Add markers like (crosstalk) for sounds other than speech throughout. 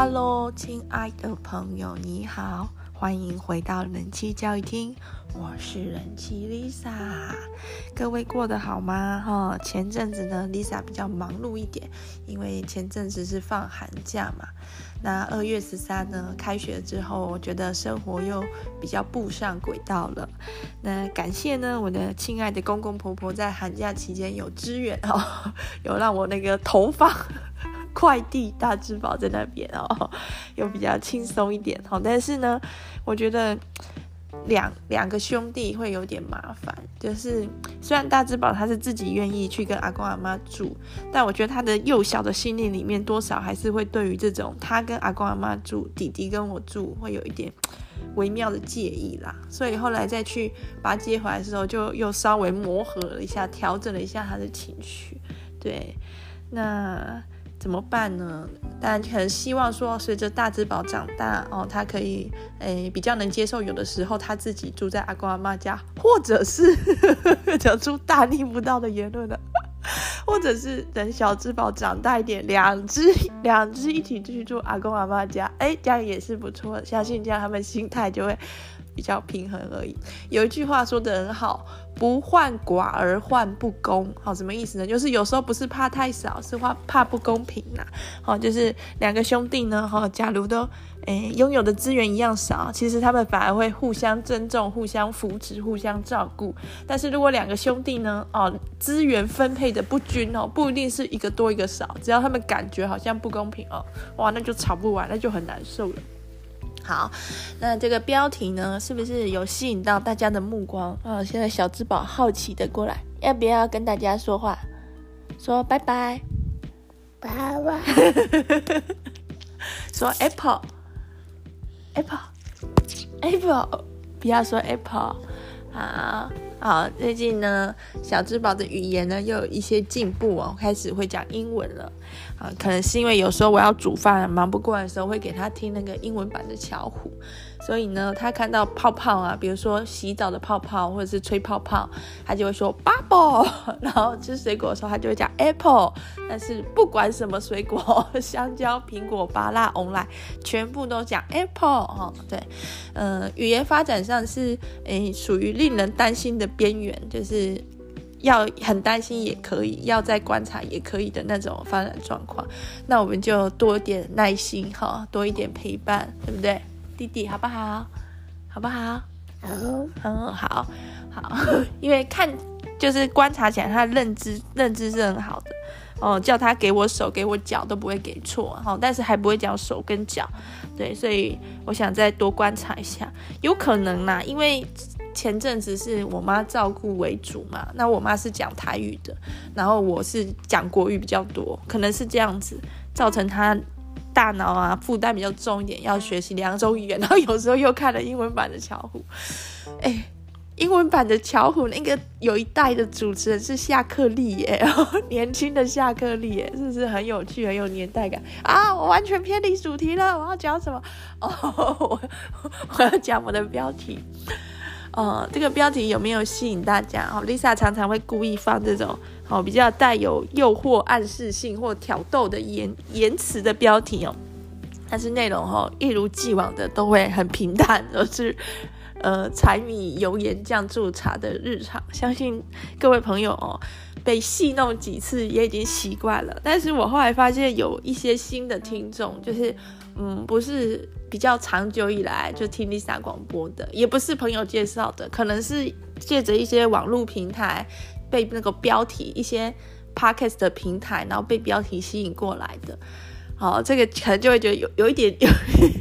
Hello，亲爱的朋友，你好，欢迎回到人气教育厅，我是人气 Lisa，各位过得好吗？哈，前阵子呢，Lisa 比较忙碌一点，因为前阵子是放寒假嘛。那二月十三呢，开学之后，我觉得生活又比较步上轨道了。那感谢呢，我的亲爱的公公婆婆在寒假期间有支援哦，(laughs) 有让我那个投放快递大智宝在那边哦，(laughs) 又比较轻松一点。好，但是呢，我觉得。两两个兄弟会有点麻烦，就是 (tsk) 虽然大智宝他是自己愿意去跟阿公阿妈住，但我觉得他的幼小的心灵里面多少还是会对于这种他跟阿公阿妈住，弟弟跟我住，会有一点 (tsk) 微妙的介意啦。所以后来再去把他接回来的时候，就又稍微磨合了一下，调整了一下他的情绪。对，那。怎么办呢？当然可能希望说，随着大智宝长大哦，他可以诶比较能接受，有的时候他自己住在阿公阿妈家，或者是 (laughs) 讲出大逆不道的言论了，(laughs) 或者是等小智宝长大一点，两只两只一起去住阿公阿妈家，诶这样也是不错，相信这样他们心态就会。比较平衡而已。有一句话说得很好，不患寡而患不公。好，什么意思呢？就是有时候不是怕太少，是怕怕不公平呐。好，就是两个兄弟呢，哈，假如都诶拥有的资源一样少，其实他们反而会互相尊重、互相扶持、互相照顾。但是如果两个兄弟呢，哦，资源分配的不均哦，不一定是一个多一个少，只要他们感觉好像不公平哦，哇，那就吵不完，那就很难受了。好，那这个标题呢，是不是有吸引到大家的目光啊？现在小智宝好奇的过来，要不要跟大家说话？说拜拜，拜拜。(laughs) 说 Apple，Apple，Apple，不要说 Apple。好，好，最近呢，小智宝的语言呢又有一些进步哦，开始会讲英文了。啊，可能是因为有时候我要煮饭忙不过来的时候，会给他听那个英文版的巧虎，所以呢，他看到泡泡啊，比如说洗澡的泡泡或者是吹泡泡，他就会说 bubble，(laughs) 然后吃水果的时候，他就会讲 apple。但是不管什么水果，(laughs) 香蕉、苹果、芭乐、红来，全部都讲 apple 哈。对，嗯，语言发展上是诶属于令人担心的边缘，就是。要很担心也可以，要再观察也可以的那种发展状况，那我们就多一点耐心哈，多一点陪伴，对不对？弟弟好不好？好。不好？好，嗯，好，好，因为看就是观察起来，他认知认知是很好。的哦，叫他给我手给我脚都不会给错哈，但是还不会讲手跟脚，对，所以我想再多观察一下，有可能啦，因为。前阵子是我妈照顾为主嘛，那我妈是讲台语的，然后我是讲国语比较多，可能是这样子造成她大脑啊负担比较重一点，要学习两种语言，然后有时候又看了英文版的巧虎，(laughs) 哎，英文版的巧虎那个有一代的主持人是夏克立耶，(laughs) 年轻的夏克立耶，是不是很有趣，很有年代感啊？我完全偏离主题了，我要讲什么？哦，我 (laughs) 我要讲我的标题。呃，这个标题有没有吸引大家？哦，Lisa 常常会故意放这种哦比较带有诱惑、暗示性或挑逗的言言辞的标题哦，但是内容哦一如既往的都会很平淡，都是 (laughs) 呃柴米油盐酱醋茶的日常。相信各位朋友哦被戏弄几次也已经习惯了。但是我后来发现有一些新的听众，就是嗯不是。比较长久以来就听 Lisa 广播的，也不是朋友介绍的，可能是借着一些网络平台被那个标题、一些 Podcast 的平台，然后被标题吸引过来的。好，这个可能就会觉得有有一点有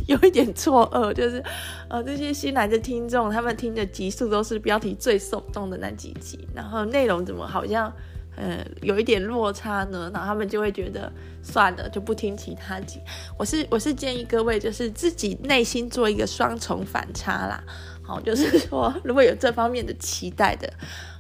(laughs) 有一点错愕，就是呃这些新来的听众，他们听的集数都是标题最耸动的那几集，然后内容怎么好像？呃，有一点落差呢，然后他们就会觉得算了，就不听其他集。我是我是建议各位，就是自己内心做一个双重反差啦。好，就是说 (laughs) 如果有这方面的期待的，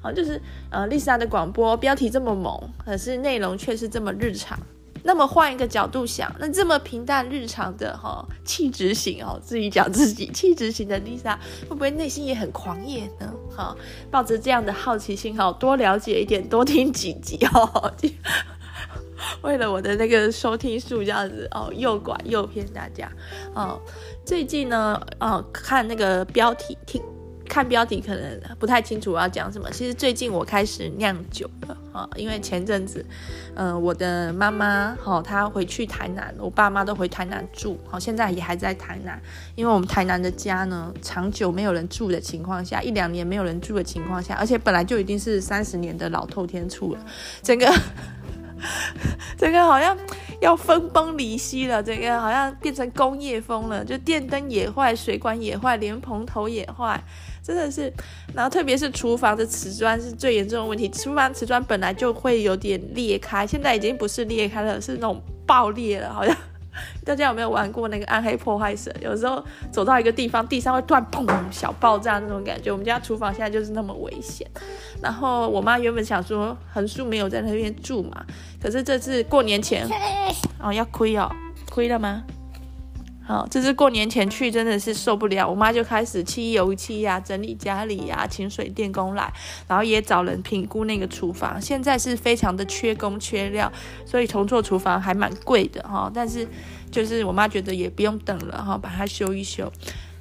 好，就是呃丽莎的广播标题这么猛，可是内容却是这么日常。那么换一个角度想，那这么平淡日常的哈气质型哦，自己讲自己气质型的 Lisa 会不会内心也很狂野呢？哈，抱着这样的好奇心哈，多了解一点，多听几集哦。(laughs) 为了我的那个收听数这样子哦，诱拐诱骗大家哦。最近呢，哦，看那个标题听。看标题可能不太清楚我要讲什么。其实最近我开始酿酒了啊，因为前阵子，嗯、我的妈妈哈，她回去台南，我爸妈都回台南住，好，现在也还在台南。因为我们台南的家呢，长久没有人住的情况下，一两年没有人住的情况下，而且本来就已经是三十年的老透天厝了，整个 (laughs) 整个好像要分崩离析了，整个好像变成工业风了，就电灯也坏，水管也坏，连蓬头也坏。真的是，然后特别是厨房的瓷砖是最严重的问题。厨房瓷砖本来就会有点裂开，现在已经不是裂开了，是那种爆裂了。好像 (laughs) 大家有没有玩过那个暗黑破坏神？有时候走到一个地方，地上会突然砰小爆炸那种感觉。我们家厨房现在就是那么危险。然后我妈原本想说横竖没有在那边住嘛，可是这次过年前 (laughs) 哦要亏哦，亏了吗？好，这是过年前去真的是受不了，我妈就开始漆油漆呀、啊，整理家里呀、啊，请水电工来，然后也找人评估那个厨房，现在是非常的缺工缺料，所以重做厨房还蛮贵的哈。但是就是我妈觉得也不用等了哈，把它修一修。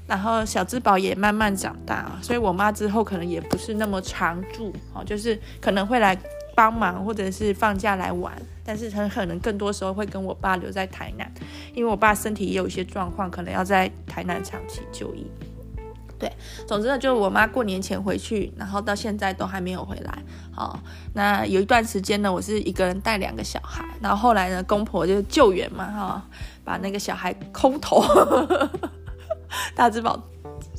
然后小智宝也慢慢长大，所以我妈之后可能也不是那么常住，哦，就是可能会来帮忙或者是放假来玩。但是很可能更多时候会跟我爸留在台南，因为我爸身体也有一些状况，可能要在台南长期就医。对，总之呢，就是我妈过年前回去，然后到现在都还没有回来。好，那有一段时间呢，我是一个人带两个小孩，然后后来呢，公婆就救援嘛，哈，把那个小孩空投，(laughs) 大智宝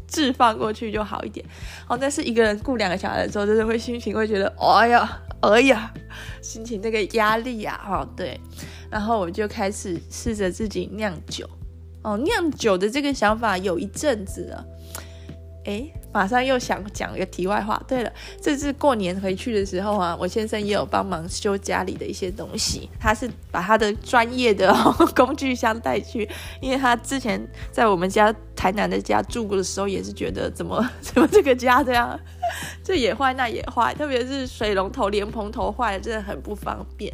置放过去就好一点。哦，但是一个人顾两个小孩的时候，真的会心情会觉得，哎呀。哎呀，心情那个压力呀，哈，对，然后我就开始试着自己酿酒，哦，酿酒的这个想法有一阵子了，诶。马上又想讲一个题外话。对了，这次过年回去的时候啊，我先生也有帮忙修家里的一些东西。他是把他的专业的 (laughs) 工具箱带去，因为他之前在我们家台南的家住过的时候，也是觉得怎么 (laughs) 怎么这个家这样，这也坏那也坏，特别是水龙头、莲蓬头坏了，真的很不方便。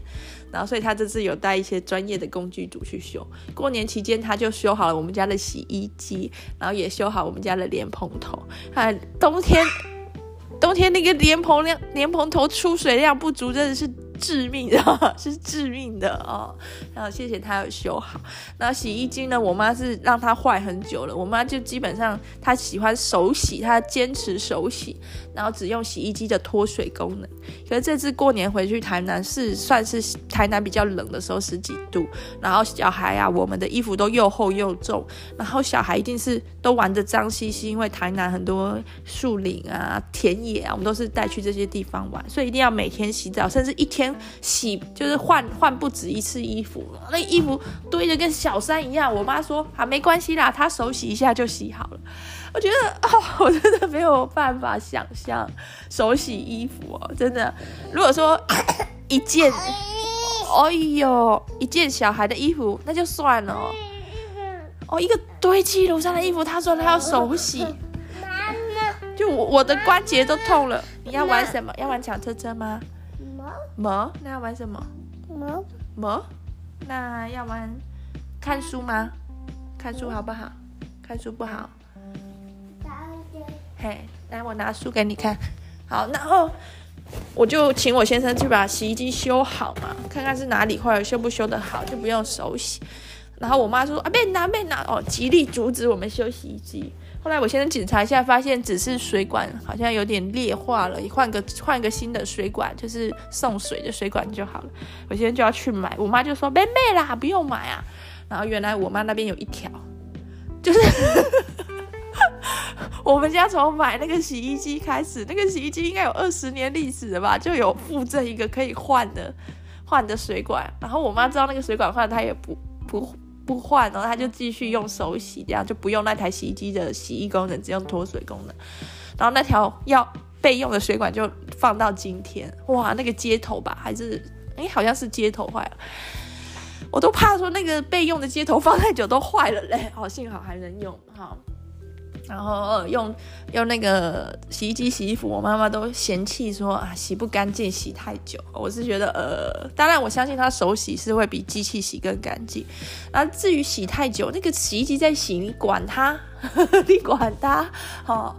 然后，所以他这次有带一些专业的工具组去修。过年期间，他就修好了我们家的洗衣机，然后也修好我们家的莲蓬头。啊，冬天，冬天那个莲蓬量、莲蓬头出水量不足，真的是。致命的，是致命的哦。然后谢谢他有修好。那洗衣机呢？我妈是让它坏很久了。我妈就基本上她喜欢手洗，她坚持手洗，然后只用洗衣机的脱水功能。可是这次过年回去台南是算是台南比较冷的时候，十几度。然后小孩啊，我们的衣服都又厚又重。然后小孩一定是都玩的脏兮兮，因为台南很多树林啊、田野啊，我们都是带去这些地方玩，所以一定要每天洗澡，甚至一天。洗就是换换不止一次衣服，那衣服堆的跟小山一样。我妈说啊，没关系啦，她手洗一下就洗好了。我觉得哦，我真的没有办法想象手洗衣服哦，真的。如果说 (laughs) 一件，哎呦，一件小孩的衣服那就算了哦。哦，一个堆积如山的衣服，她说她要手洗，就我我的关节都痛了。你要玩什么？要玩抢车车吗？么？那要玩什么？么？么？那要玩看书吗？看书好不好？看书不好。嘿，来，我拿书给你看。好，然后我就请我先生去把洗衣机修好嘛，看看是哪里坏了，修不修得好，就不用手洗。然后我妈说啊，别拿，别拿哦，极力阻止我们修洗衣机。后来我先生检查一下，发现只是水管好像有点裂化了，换个换个新的水管，就是送水的水管就好了。我现在就要去买，我妈就说：“妹妹啦，不用买啊。”然后原来我妈那边有一条，就是我们家从买那个洗衣机开始，那个洗衣机应该有二十年历史了吧，就有附赠一个可以换的换的水管。然后我妈知道那个水管换，她也不不。不换，然后他就继续用手洗，这样就不用那台洗衣机的洗衣功能，只用脱水功能。然后那条要备用的水管就放到今天，哇，那个接头吧，还是哎，好像是接头坏了，我都怕说那个备用的接头放太久都坏了嘞。好，幸好还能用哈。然后、用用那个洗衣机洗衣服，我妈妈都嫌弃说啊，洗不干净，洗太久。我是觉得呃，当然我相信她手洗是会比机器洗更干净。那至于洗太久，那个洗衣机在洗，你管它？(laughs) 你管它？好、哦，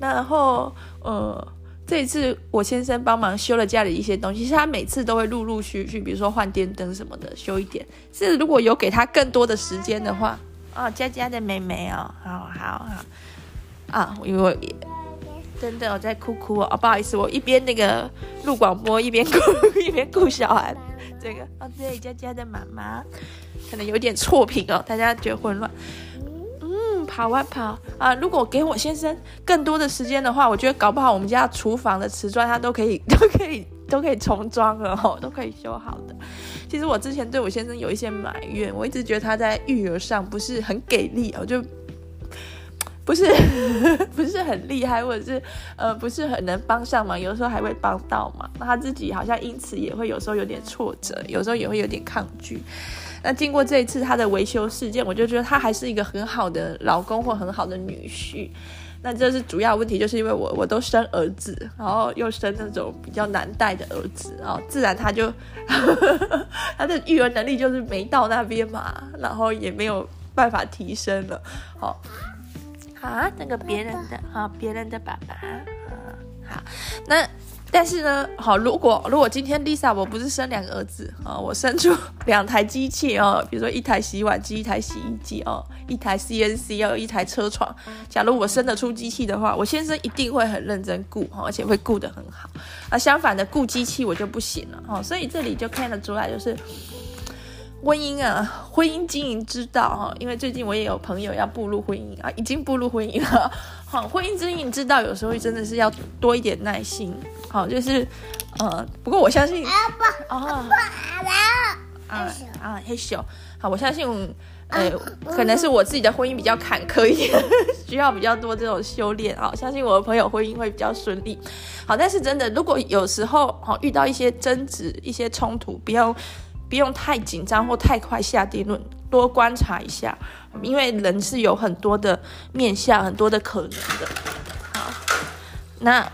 然后呃，这一次我先生帮忙修了家里一些东西，其实他每次都会陆陆续续，比如说换电灯什么的，修一点。是如果有给他更多的时间的话。哦，佳佳的妹妹哦，好好好，啊，因为我真的我在哭哭哦，不好意思，我一边那个录广播一边哭 (laughs) 一边顾小孩，这个。哦对，佳佳的妈妈可能有点错评哦，大家觉得混乱，嗯，跑啊跑。啊，如果给我先生更多的时间的话，我觉得搞不好我们家厨房的瓷砖他都可以 (laughs) 都可以都可以重装了哦，(laughs) 都可以修好的。其实我之前对我先生有一些埋怨，我一直觉得他在育儿上不是很给力，我就不是 (laughs) 不是很厉害，或者是呃不是很能帮上忙，有时候还会帮到嘛。那他自己好像因此也会有时候有点挫折，有时候也会有点抗拒。那经过这一次他的维修事件，我就觉得他还是一个很好的老公或很好的女婿。那这是主要问题，就是因为我我都生儿子，然后又生那种比较难带的儿子，然后自然他就 (laughs) 他的育儿能力就是没到那边嘛，然后也没有办法提升了。好，啊，那个别人的啊，别人的爸爸，啊，好，那。但是呢，好，如果如果今天 Lisa 我不是生两个儿子啊，我生出 (laughs) 两台机器哦，比如说一台洗碗机，一台洗衣机哦，一台 CNC 要有，一台车床。假如我生得出机器的话，我先生一定会很认真顾，而且会顾得很好。那相反的，顾机器我就不行了哦。所以这里就看得出来，就是婚姻啊，婚姻经营之道哈。因为最近我也有朋友要步入婚姻啊，已经步入婚姻了。(laughs) 好，婚姻经营之道有时候真的是要多一点耐心。好，就是，呃，不过我相信，哦，啊啊，嘿咻，好，我相信，呃，可能是我自己的婚姻比较坎坷一点，(laughs) 需要比较多这种修炼啊。相信我的朋友婚姻会比较顺利。好，但是真的，如果有时候好遇到一些争执、一些冲突，不要不用太紧张或太快下定论，多观察一下，因为人是有很多的面向，很多的可能的。好，那。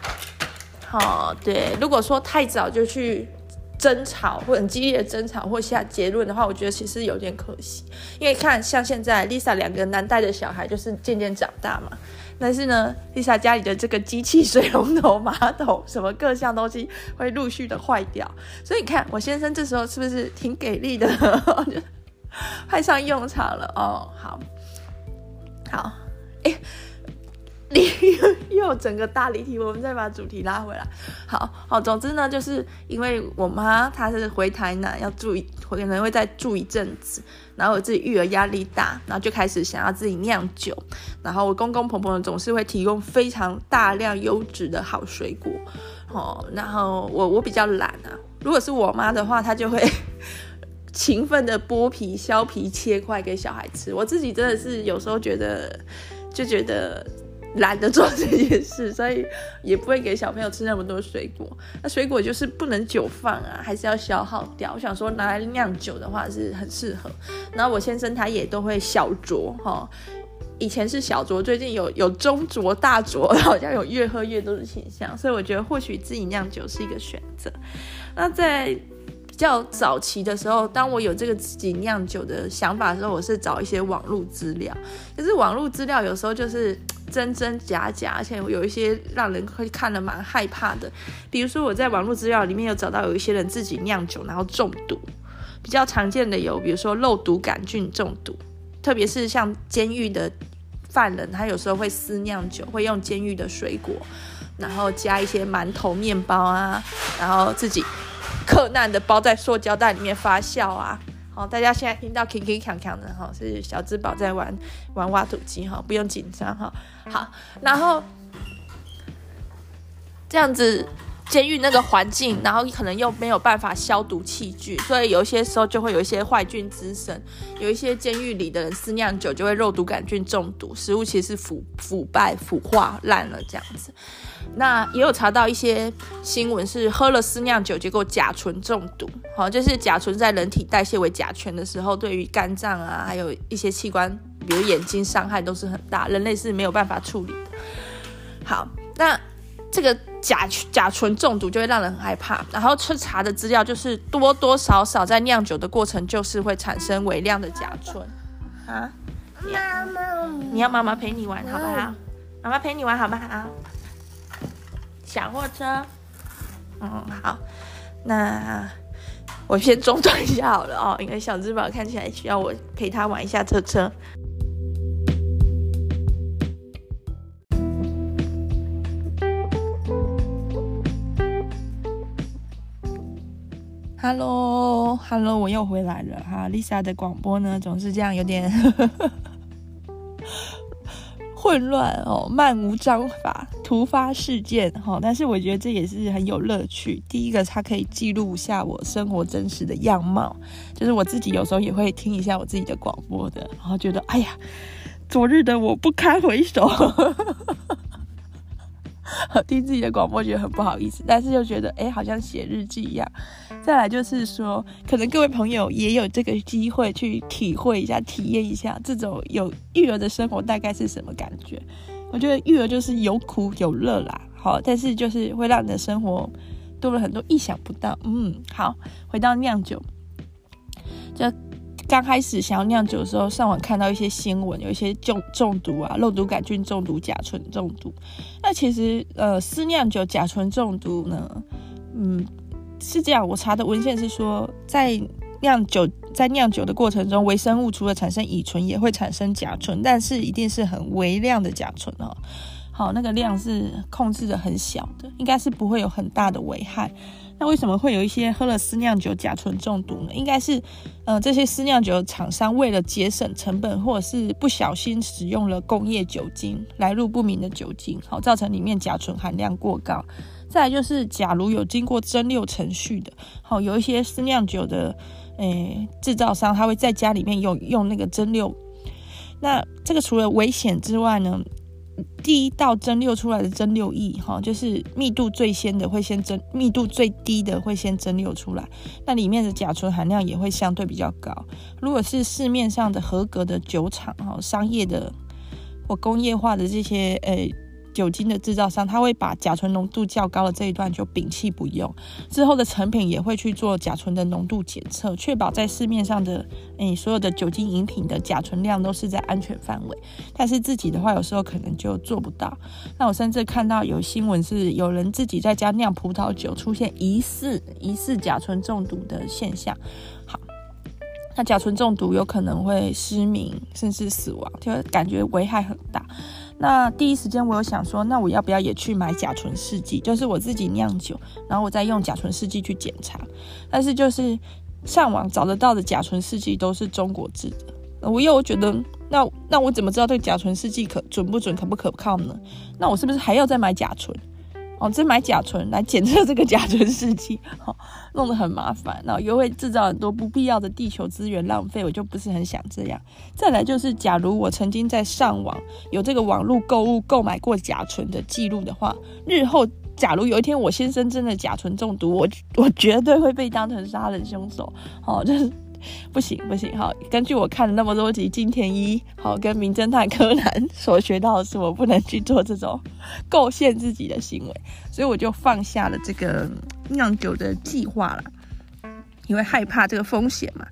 好，对，如果说太早就去争吵或很激烈的争吵或下结论的话，我觉得其实有点可惜。因为看像现在 Lisa 两个难带的小孩就是渐渐长大嘛，但是呢，Lisa 家里的这个机器、水龙头、马桶什么各项东西会陆续的坏掉，所以你看我先生这时候是不是挺给力的，(laughs) 派上用场了哦。好，好，哎。又整个大离题，我们再把主题拉回来。好好，总之呢，就是因为我妈她是回台南要住一，可能会再住一阵子，然后我自己育儿压力大，然后就开始想要自己酿酒。然后我公公婆婆呢总是会提供非常大量优质的好水果，哦，然后我我比较懒啊，如果是我妈的话，她就会 (laughs) 勤奋的剥皮、削皮、切块给小孩吃。我自己真的是有时候觉得，就觉得。懒得做这件事，所以也不会给小朋友吃那么多水果。(laughs) 那水果就是不能久放啊，还是要消耗掉。我想说拿来酿酒的话是很适合。然后我先生他也都会小酌哈，以前是小酌，最近有有中酌、大酌，好像有越喝越多的倾向。所以我觉得或许自己酿酒是一个选择。那在较早期的时候，当我有这个自己酿酒的想法的时候，我是找一些网络资料。可是网络资料有时候就是。真真假假，而且有一些让人会看了蛮害怕的。比如说，我在网络资料里面有找到有一些人自己酿酒然后中毒，比较常见的有，比如说肉毒杆菌中毒，特别是像监狱的犯人，他有时候会私酿酒，会用监狱的水果，然后加一些馒头、面包啊，然后自己克难的包在塑胶袋里面发酵啊。好，大家现在听到铿铿锵锵的哈，是小智宝在玩玩挖土机哈，不用紧张哈。好，然后这样子监狱那个环境，然后可能又没有办法消毒器具，所以有一些时候就会有一些坏菌滋生，有一些监狱里的人私酿酒就会肉毒杆菌中毒，食物其实是腐腐败腐化烂了这样子。那也有查到一些新闻，是喝了私酿酒，结果甲醇中毒。好，就是甲醇在人体代谢为甲醛的时候，对于肝脏啊，还有一些器官比如眼睛伤害都是很大，人类是没有办法处理的。好，那这个甲甲醇中毒就会让人很害怕。然后去查的资料就是多多少少在酿酒的过程就是会产生微量的甲醇啊。妈妈，你要妈妈陪你玩好不好？妈妈陪你玩好不好？小货车，嗯，好，那我先中断一下好了哦，因为小智宝看起来需要我陪他玩一下车车。Hello，Hello，我又回来了哈。Lisa 的广播呢，总是这样有点。(laughs) 混乱哦，漫无章法，突发事件哈，但是我觉得这也是很有乐趣。第一个，它可以记录下我生活真实的样貌，就是我自己有时候也会听一下我自己的广播的，然后觉得哎呀，昨日的我不堪回首。(laughs) 听自己的广播觉得很不好意思，但是又觉得哎，好像写日记一样。再来就是说，可能各位朋友也有这个机会去体会一下、体验一下这种有育儿的生活大概是什么感觉。我觉得育儿就是有苦有乐啦，好，但是就是会让你的生活多了很多意想不到。嗯，好，回到酿酒，就。刚开始想要酿酒的时候，上网看到一些新闻，有一些中中毒啊，肉毒杆菌中毒、甲醇中毒。那其实呃，私酿酒甲醇中毒呢，嗯，是这样。我查的文献是说，在酿酒在酿酒的过程中，微生物除了产生乙醇，也会产生甲醇，但是一定是很微量的甲醇哦。好，那个量是控制的很小的，应该是不会有很大的危害。那为什么会有一些喝了私酿酒甲醇中毒呢？应该是，呃，这些私酿酒厂商为了节省成本，或者是不小心使用了工业酒精，来路不明的酒精，好，造成里面甲醇含量过高。再就是，假如有经过蒸馏程序的，好，有一些是酿酒的，诶、制造商他会在家里面用用那个蒸馏。那这个除了危险之外呢？第一道蒸馏出来的蒸馏液，哈，就是密度最先的会先蒸，密度最低的会先蒸馏出来，那里面的甲醇含量也会相对比较高。如果是市面上的合格的酒厂，哈，商业的或工业化的这些，诶、酒精的制造商，他会把甲醇浓度较高的这一段就摒弃不用，之后的成品也会去做甲醇的浓度检测，确保在市面上的诶、所有的酒精饮品的甲醇量都是在安全范围。但是自己的话，有时候可能就做不到。那我甚至看到有新闻是有人自己在家酿葡萄酒，出现疑似疑似甲醇中毒的现象。好，那甲醇中毒有可能会失明，甚至死亡，就感觉危害很大。那第一时间我有想说，那我要不要也去买甲醇试剂？就是我自己酿酒，然后我再用甲醇试剂去检查。但是就是上网找得到的甲醇试剂都是中国制的，我又觉得，那那我怎么知道这个甲醇试剂可准不准、可不可靠呢？那我是不是还要再买甲醇？哦，再买甲醇来检测这个甲醇试剂，好、哦，弄得很麻烦，然后又会制造很多不必要的地球资源浪费，我就不是很想这样。再来就是，假如我曾经在上网有这个网络购物购买过甲醇的记录的话，日后假如有一天我先生真的甲醇中毒，我我绝对会被当成杀人凶手，哦，就是。不行不行，好，根据我看了那么多集金田一，好，跟名侦探柯南 (laughs) 所学到的是，我不能去做这种 (laughs) 构陷自己的行为，所以我就放下了这个酿酒的计划了，因为害怕这个风险嘛。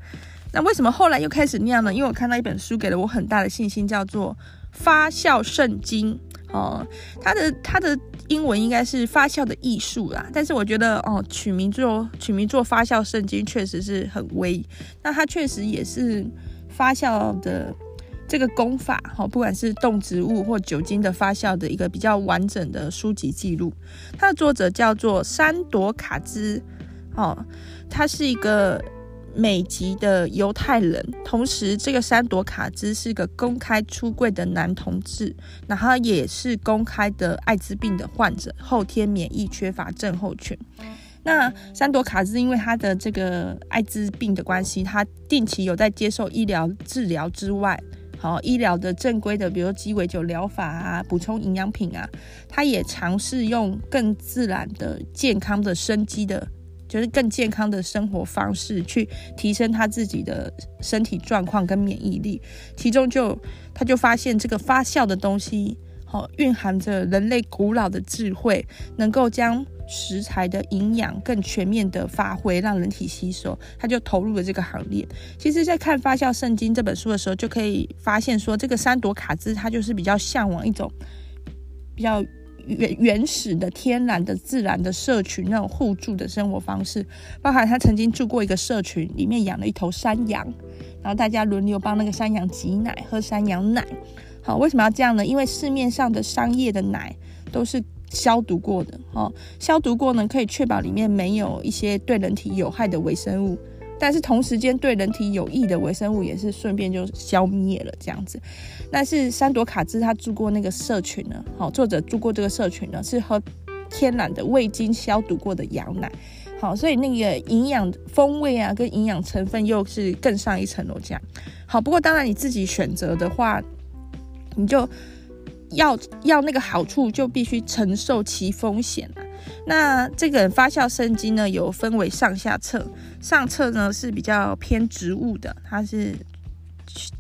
那为什么后来又开始酿呢？因为我看到一本书给了我很大的信心，叫做《发酵圣经》。哦，它的它的英文应该是发酵的艺术啦，但是我觉得哦，取名做取名做发酵圣经确实是很威，那它确实也是发酵的这个功法，哈，不管是动植物或酒精的发酵的一个比较完整的书籍记录。它的作者叫做山朵卡兹，哦，他是一个。美籍的犹太人，同时这个山朵卡兹是个公开出柜的男同志，那他也是公开的艾滋病的患者，后天免疫缺乏症候群。那山朵卡兹因为他的这个艾滋病的关系，他定期有在接受医疗治疗之外，好，医疗的正规的，比如鸡尾酒疗法啊，补充营养品啊，他也尝试用更自然的、健康的生机的。就是更健康的生活方式，去提升他自己的身体状况跟免疫力。其中就他就发现这个发酵的东西，好蕴含着人类古老的智慧，能够将食材的营养更全面的发挥，让人体吸收。他就投入了这个行列。其实，在看《发酵圣经》这本书的时候，就可以发现说，这个山朵卡兹他就是比较向往一种比较。原原始的、天然的、自然的社群那种互助的生活方式，包含他曾经住过一个社群，里面养了一头山羊，然后大家轮流帮那个山羊挤奶、喝山羊奶。好，为什么要这样呢？因为市面上的商业的奶都是消毒过的，哦，消毒过呢，可以确保里面没有一些对人体有害的微生物。但是同时间对人体有益的微生物也是顺便就消灭了这样子。但是三朵卡兹他住过那个社群呢，好，作者住过这个社群呢，是喝天然的未经消毒过的羊奶，好，所以那个营养风味啊跟营养成分又是更上一层楼这样。好，不过当然你自己选择的话，你就要要那个好处就必须承受其风险啊。那这个发酵圣经呢，有分为上下册，上册呢是比较偏植物的，它是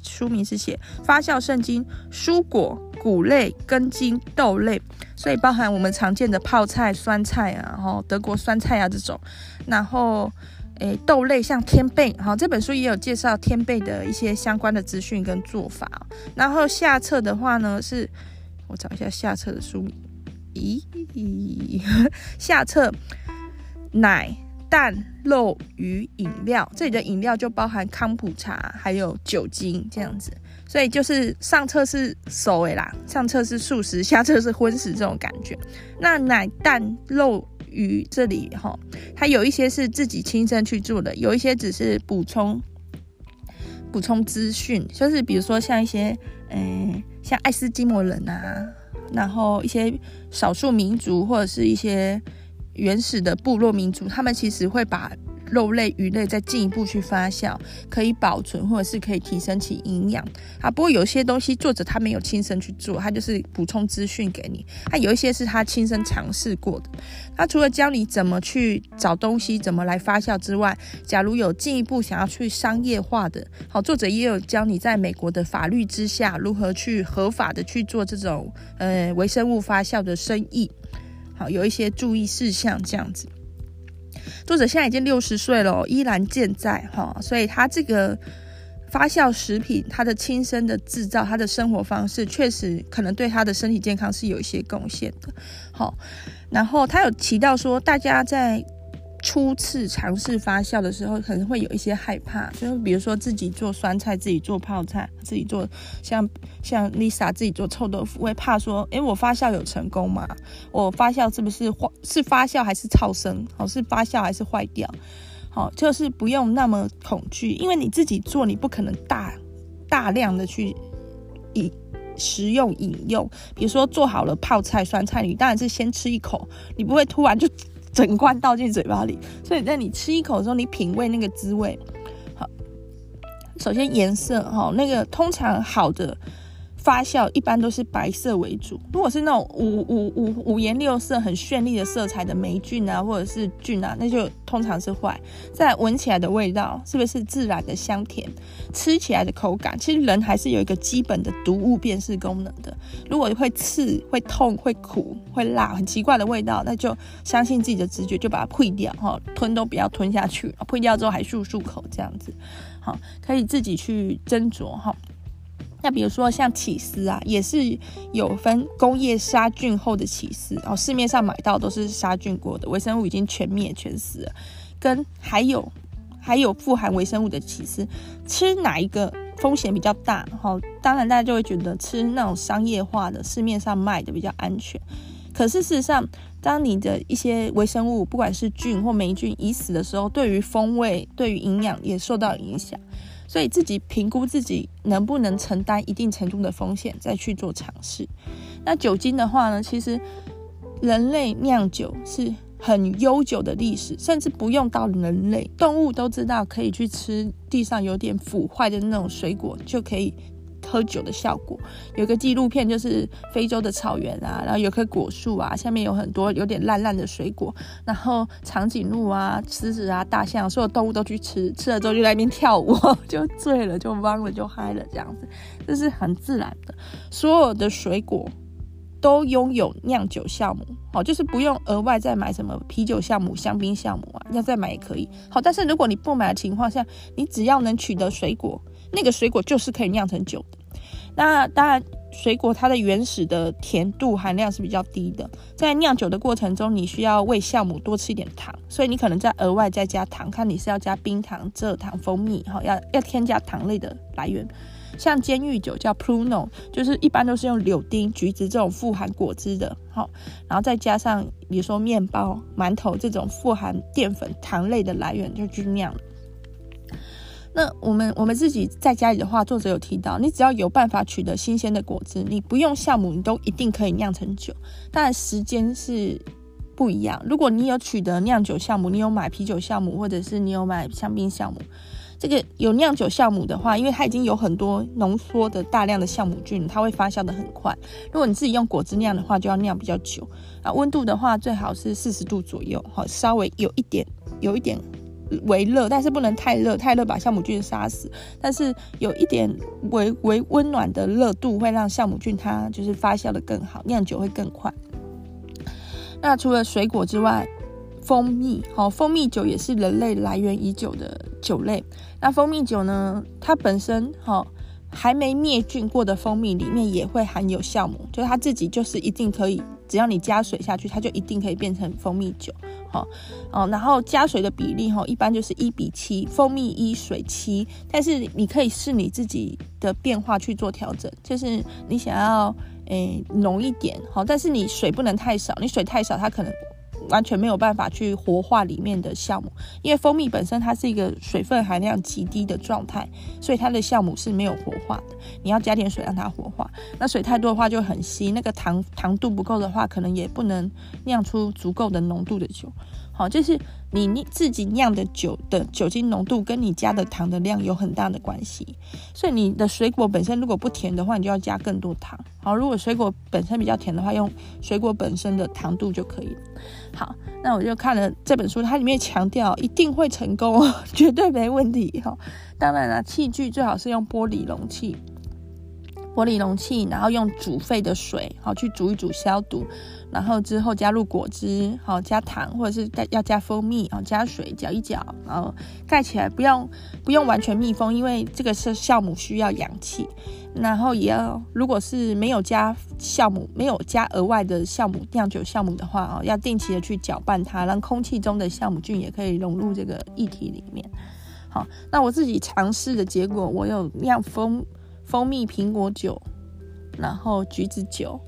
书名是写发酵圣经，蔬果、谷类、根茎、豆类，所以包含我们常见的泡菜、酸菜啊，然后德国酸菜啊这种，然后诶豆类像天贝，好，这本书也有介绍天贝的一些相关的资讯跟做法，然后下册的话呢是，我找一下下册的书名。咦，(laughs) 下册奶、蛋、肉、鱼、饮料，这里的饮料就包含康普茶，还有酒精这样子，所以就是上册是熟诶啦，上册是素食，下册是荤食这种感觉。那奶、蛋、肉、鱼这里哈，它有一些是自己亲身去做的，有一些只是补充补充资讯，就是比如说像一些嗯、像爱斯基摩人啊。然后一些少数民族或者是一些原始的部落民族，他们其实会把肉类、鱼类再进一步去发酵，可以保存或者是可以提升其营养啊。不过有些东西作者他没有亲身去做，他就是补充资讯给你。他有一些是他亲身尝试过的。他除了教你怎么去找东西、怎么来发酵之外，假如有进一步想要去商业化的，好，作者也有教你在美国的法律之下如何去合法的去做这种呃微生物发酵的生意。好，有一些注意事项这样子。作者现在已经六十岁了，依然健在哈，所以他这个发酵食品，他的亲身的制造，他的生活方式，确实可能对他的身体健康是有一些贡献的。好，然后他有提到说，大家在。初次尝试发酵的时候，可能会有一些害怕，就是比如说自己做酸菜，自己做泡菜，自己做像像 Lisa 自己做臭豆腐，会怕说，诶，我发酵有成功吗？我发酵是不是坏？是发酵还是超生？好，是发酵还是坏掉？好，就是不用那么恐惧，因为你自己做，你不可能大大量的去饮食用饮用。比如说做好了泡菜、酸菜，你当然是先吃一口，你不会突然就。整罐倒进嘴巴里，所以在你吃一口的时候，你品味那个滋味。好，首先颜色哈，那个通常好的。发酵一般都是白色为主，如果是那种五五五五颜六色、很绚丽的色彩的霉菌啊，或者是菌啊，那就通常是坏。再闻起来的味道是不是自然的香甜？吃起来的口感，其实人还是有一个基本的毒物辨识功能的。如果会刺、会痛、会苦、会辣，很奇怪的味道，那就相信自己的直觉，就把它退掉哈，吞都不要吞下去，退掉之后还漱漱口这样子，好，可以自己去斟酌哈。那比如说像起司啊，也是有分工业杀菌后的起司，然后市面上买到都是杀菌过的，微生物已经全灭全死了。跟还有还有富含微生物的起司，吃哪一个风险比较大？哈，当然大家就会觉得吃那种商业化的，市面上卖的比较安全。可是事实上，当你的一些微生物，不管是菌或霉菌已死的时候，对于风味、对于营养也受到影响。所以自己评估自己能不能承担一定程度的风险，再去做尝试。那酒精的话呢，其实人类酿酒是很悠久的历史，甚至不用到人类，动物都知道可以去吃地上有点腐坏的那种水果，就可以喝酒的效果。有个纪录片就是非洲的草原啊，然后有棵果树啊，下面有很多有点烂烂的水果，然后长颈鹿啊、狮子啊、大象，所有动物都去吃，吃了之后就在那边跳舞，(laughs) 就醉了，就忘了，就嗨了，这样子，这是很自然的。所有的水果。都拥有酿酒酵母，好，就是不用额外再买什么啤酒酵母、香槟酵母啊，要再买也可以。好，但是如果你不买的情况下，你只要能取得水果，那个水果就是可以酿成酒的。那当然，水果它的原始的甜度含量是比较低的，在酿酒的过程中，你需要为酵母多吃一点糖，所以你可能再额外再加糖，看你是要加冰糖、蔗糖、蜂蜜，好，要要添加糖类的来源。像监狱酒叫 Pruno，就是一般都是用柳丁、橘子这种富含果汁的，好，然后再加上比如说面包、馒头这种富含淀粉、糖类的来源就去酿。那我们我们自己在家里的话，作者有提到，你只要有办法取得新鲜的果汁，你不用酵母，你都一定可以酿成酒。当然时间是不一样。如果你有取得酿酒酵母，你有买啤酒酵母，或者是你有买香槟酵母。这个有酿酒酵母的话，因为它已经有很多浓缩的大量的酵母菌，它会发酵的很快。如果你自己用果汁酿的话，就要酿比较久啊。温度的话，最好是四十度左右，哈，稍微有一点有一点微热，但是不能太热，太热把酵母菌杀死。但是有一点微微温暖的热度，会让酵母菌它就是发酵的更好，酿酒会更快。那除了水果之外，蜂蜜，好，蜂蜜酒也是人类来源已久的酒类。那蜂蜜酒呢，它本身，哈，还没灭菌过的蜂蜜里面也会含有酵母，就是它自己就是一定可以，只要你加水下去，它就一定可以变成蜂蜜酒，好，哦，然后加水的比例，哈，一般就是一比七，蜂蜜一水七，但是你可以试你自己的变化去做调整，就是你想要，诶，浓一点，好，但是你水不能太少，你水太少，它可能。完全没有办法去活化里面的酵母，因为蜂蜜本身它是一个水分含量极低的状态，所以它的酵母是没有活化的。你要加点水让它活化，那水太多的话就很稀，那个糖糖度不够的话，可能也不能酿出足够的浓度的酒。好，就是你你自己酿的酒的酒精浓度跟你加的糖的量有很大的关系，所以你的水果本身如果不甜的话，你就要加更多糖。好，如果水果本身比较甜的话，用水果本身的糖度就可以。好，那我就看了这本书，它里面强调一定会成功，(laughs) 绝对没问题。哈，当然了，器具最好是用玻璃容器。玻璃容器，然后用煮沸的水，好去煮一煮消毒，然后之后加入果汁，好加糖或者是要加蜂蜜，好加水搅一搅，然后盖起来，不用不用完全密封，因为这个是酵母需要氧气，然后也要如果是没有加酵母，没有加额外的酵母酿酒酵母的话，哦，要定期的去搅拌它，让空气中的酵母菌也可以融入这个液体里面。好，那我自己尝试的结果，我有酿蜂。蜂蜜苹果酒，然后橘子酒，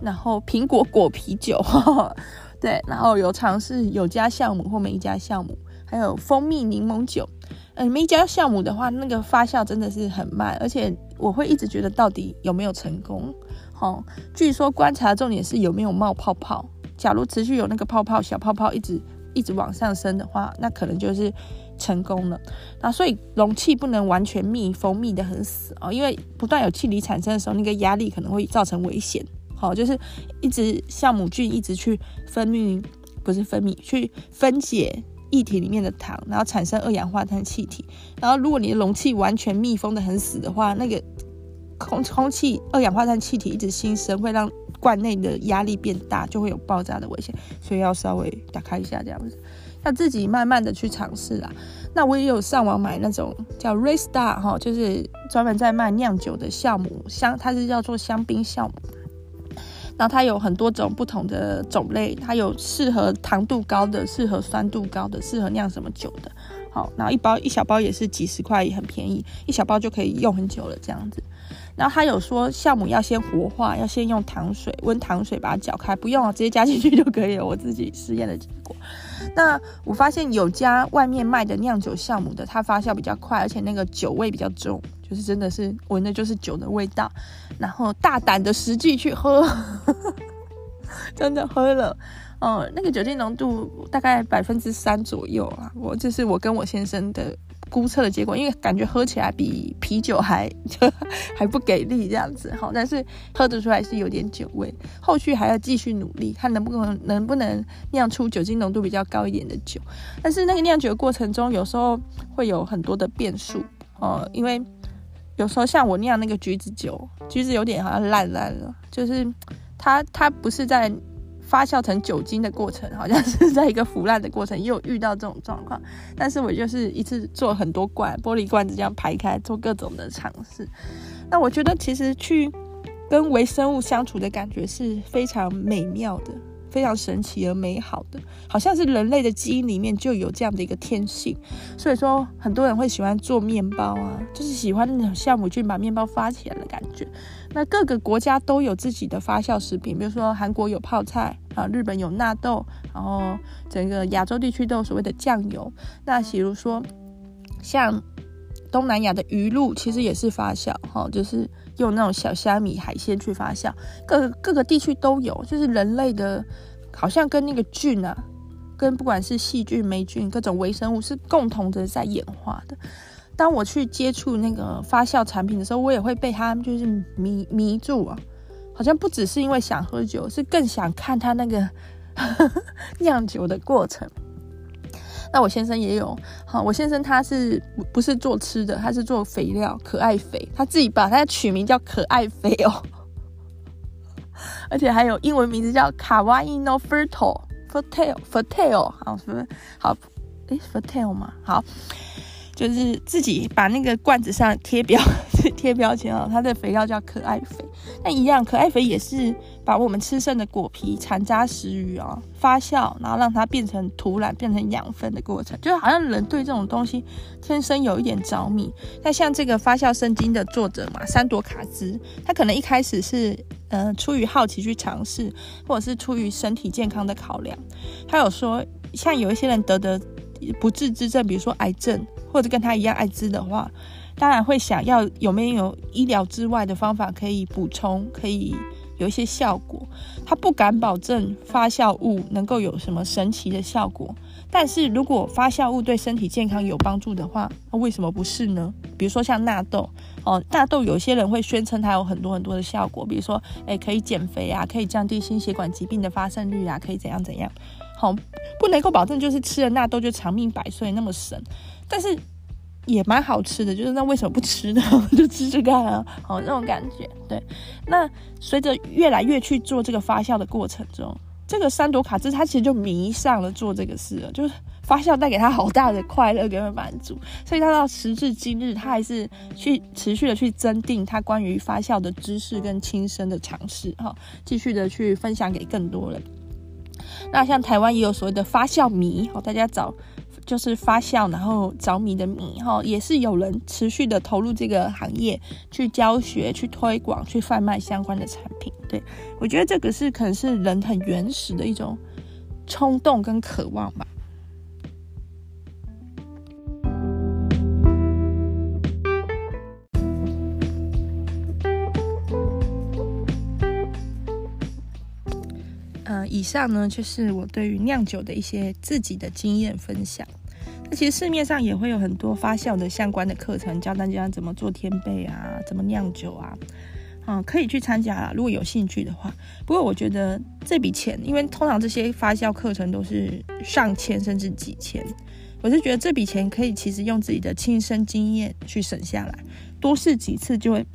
然后苹果果啤酒，呵 (laughs) 呵对，然后有尝试有加酵母或没加酵母，还有蜂蜜柠檬酒。嗯，没加酵母的话，那个发酵真的是很慢，而且我会一直觉得到底有没有成功。好，据说观察重点是有没有冒泡泡。假如持续有那个泡泡，小泡泡一直一直往上升的话，那可能就是。成功了，那所以容器不能完全密封，密得很死哦，因为不断有气体产生的时候，那个压力可能会造成危险。好，就是一直酵母菌一直去分泌，不是分泌，去分解液体里面的糖，然后产生二氧化碳气体。然后如果你的容器完全密封得很死的话，那个空空气二氧化碳气体一直新生，会让罐内的压力变大，就会有爆炸的危险。所以要稍微打开一下这样子。要自己慢慢的去尝试啦。那我也有上网买那种叫 Red Star 哈，就是专门在卖酿酒的酵母香，它是叫做香槟酵母。然后它有很多种不同的种类，它有适合糖度高的，适合酸度高的，适合酿什么酒的。好，然后一包一小包也是几十块，也很便宜，一小包就可以用很久了这样子。然后他有说酵母要先活化，要先用糖水温糖水把它搅开，不用啊，直接加进去就可以了。我自己试验的结果。那我发现有家外面卖的酿酒酵母的，它发酵比较快，而且那个酒味比较重，就是真的是闻的就是酒的味道。然后大胆的实际去喝，(laughs) 真的喝了，嗯，那个酒精浓度大概百分之三左右啊。我这是我跟我先生的估测的结果，因为感觉喝起来比啤酒还 (laughs) 还不给力这样子哈，但是喝得出来是有点酒味。后续还要继续努力，看能不能能不能酿出酒精浓度比较高一点的酒。但是那个酿酒的过程中，有时候会有很多的变数哦，因为有时候像我酿那个橘子酒，橘子有点好像烂烂了，就是它它不是在。发酵成酒精的过程，(laughs) 好像是在一个腐烂的过程，也有遇到这种状况。但是我就是一次做很多罐，玻璃罐子这样排开，做各种的尝试。那我觉得其实去跟微生物相处的感觉是非常美妙的。非常神奇而美好的，好像是人类的基因里面就有这样的一个天性，所以说很多人会喜欢做面包啊，就是喜欢那种酵母菌把面包发起来的感觉。那各个国家都有自己的发酵食品，比如说韩国有泡菜啊，日本有纳豆，然后整个亚洲地区都有所谓的酱油。那比如说像东南亚的鱼露，其实也是发酵哈，就是。用那种小虾米、海鲜去发酵，各各个地区都有，就是人类的，好像跟那个菌啊，跟不管是细菌、霉菌，各种微生物是共同的在演化的。当我去接触那个发酵产品的时候，我也会被他们就是迷迷住啊，好像不只是因为想喝酒，是更想看他那个 (laughs) 酿酒的过程。那我先生也有，好，我先生他是不是做吃的？他是做肥料，可爱肥，他自己把它取名叫可爱肥哦，(laughs) 而且还有英文名字叫卡哇伊诺 fertile，fertile，fertile，好，是不是？好，诶，fertile 嘛，好。就是自己把那个罐子上贴标 (laughs) 贴标签啊，它的肥料叫可爱肥。那一样，可爱肥也是把我们吃剩的果皮、残渣、食余啊发酵，然后让它变成土壤、变成养分的过程。就是好像人对这种东西天生有一点着迷。那像这个发酵圣经的作者嘛，山朵卡兹，他可能一开始是呃出于好奇去尝试，或者是出于身体健康的考量。他有说，像有一些人得的不治之症，比如说癌症。或者跟他一样艾滋的话，当然会想要有没有医疗之外的方法可以补充，可以有一些效果。他不敢保证发酵物能够有什么神奇的效果，但是如果发酵物对身体健康有帮助的话，那为什么不是呢？比如说像纳豆哦，纳豆有些人会宣称它有很多很多的效果，比如说诶可以减肥啊，可以降低心血管疾病的发生率啊，可以怎样怎样。好，不能够保证就是吃了纳豆就长命百岁那么神。但是也蛮好吃的，就是那为什么不吃呢？(laughs) 就吃吃看啊，好那种感觉。对，那随着越来越去做这个发酵的过程中，这个山朵卡兹他其实就迷上了做这个事了，就是发酵带给他好大的快乐跟满足，所以他到时至今日，他还是去持续的去增订他关于发酵的知识跟亲身的尝试，哈，继续的去分享给更多人。那像台湾也有所谓的发酵迷，好，大家找。就是发酵，然后着迷的迷哈，也是有人持续的投入这个行业，去教学、去推广、去贩卖相关的产品。对，我觉得这个是可能是人很原始的一种冲动跟渴望吧。呃，以上呢就是我对于酿酒的一些自己的经验分享。那其实市面上也会有很多发酵的相关的课程，教大家怎么做天贝啊，怎么酿酒啊，嗯，可以去参加啦，如果有兴趣的话。不过我觉得这笔钱，因为通常这些发酵课程都是上千甚至几千，我是觉得这笔钱可以其实用自己的亲身经验去省下来，多试几次就会